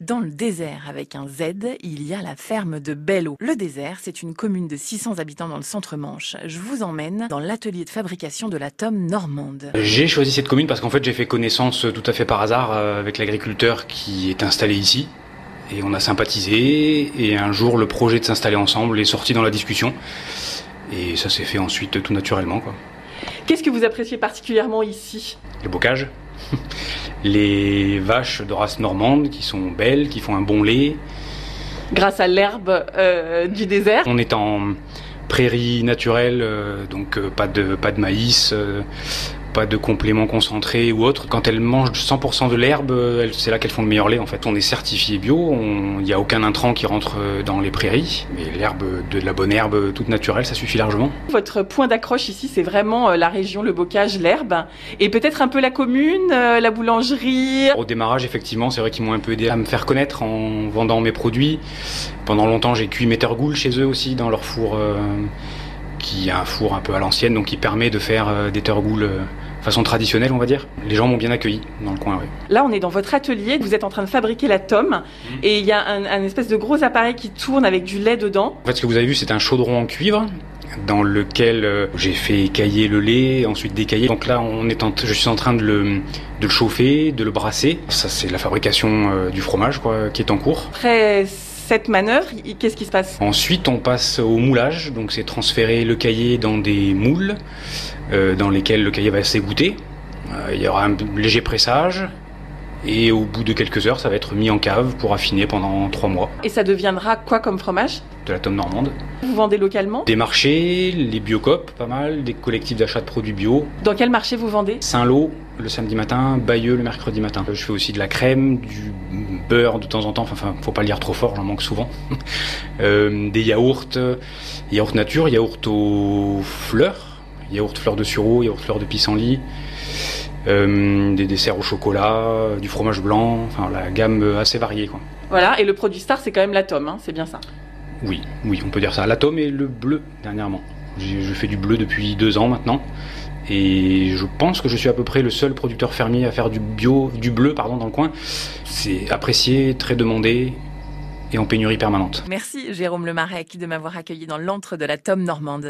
Dans le désert avec un Z, il y a la ferme de Bello. Le désert, c'est une commune de 600 habitants dans le centre-Manche. Je vous emmène dans l'atelier de fabrication de la tome normande. J'ai choisi cette commune parce qu'en fait j'ai fait connaissance tout à fait par hasard euh, avec l'agriculteur qui est installé ici. Et on a sympathisé et un jour le projet de s'installer ensemble est sorti dans la discussion. Et ça s'est fait ensuite tout naturellement. Quoi. Qu'est-ce que vous appréciez particulièrement ici? Le bocage, les vaches de race normande qui sont belles, qui font un bon lait. Grâce à l'herbe euh, du désert. On est en prairie naturelle, euh, donc euh, pas, de, pas de maïs, pas de compléments concentrés ou autre. Quand elles mangent 100% de l'herbe, euh, c'est là qu'elles font le meilleur lait. En fait, on est certifié bio, il n'y a aucun intrant qui rentre euh, dans les prairies. Mais l'herbe, de la bonne herbe toute naturelle, ça suffit largement. Votre point d'accroche ici, c'est vraiment euh, la région, le bocage, l'herbe. Et peut-être un peu la commune, euh, la boulangerie. Au démarrage, effectivement, c'est vrai qu'ils m'ont un peu aidé à me faire connaître en vendant mes produits. Pendant longtemps, j'ai cuit mes tergoules chez eux aussi, dans leur four, euh, qui est un four un peu à l'ancienne, donc qui permet de faire euh, des tergoules euh, façon traditionnelle, on va dire. Les gens m'ont bien accueilli dans le coin, oui. Là, on est dans votre atelier. Vous êtes en train de fabriquer la tome. Et il y a un, un espèce de gros appareil qui tourne avec du lait dedans. En fait, ce que vous avez vu, c'est un chaudron en cuivre dans lequel euh, j'ai fait écailler le lait, ensuite décailler. Donc là, on est en- je suis en train de le, de le chauffer, de le brasser. Ça, c'est la fabrication euh, du fromage quoi, qui est en cours. Cette manœuvre, qu'est-ce qui se passe Ensuite, on passe au moulage. Donc, c'est transférer le cahier dans des moules euh, dans lesquels le cahier va s'égoutter. Euh, il y aura un léger pressage. Et au bout de quelques heures, ça va être mis en cave pour affiner pendant trois mois Et ça deviendra quoi comme fromage? De la tome normande. Vous vendez localement? Des marchés, les biocopes, pas mal, des collectifs d'achat de produits bio. Dans quel marché vous vendez? Saint-Lô le samedi matin, Bayeux le mercredi matin. Je fais aussi de la crème, du beurre de temps en temps, enfin, faut pas le dire trop fort, j'en manque souvent. Euh, des yaourts, euh, yaourts nature, yaourts aux fleurs, yaourts fleurs de sureau, yaourts fleurs de pissenlit, des desserts au chocolat, euh, du fromage blanc, enfin la gamme euh, assez variée quoi. Voilà, et le produit star, c'est quand même la tome, hein, c'est bien ça. Oui, oui, on peut dire ça. L'atome et le bleu dernièrement. Je fais du bleu depuis deux ans maintenant. Et je pense que je suis à peu près le seul producteur fermier à faire du bio, du bleu pardon, dans le coin. C'est apprécié, très demandé et en pénurie permanente. Merci Jérôme Lemarec de m'avoir accueilli dans l'antre de la tome normande.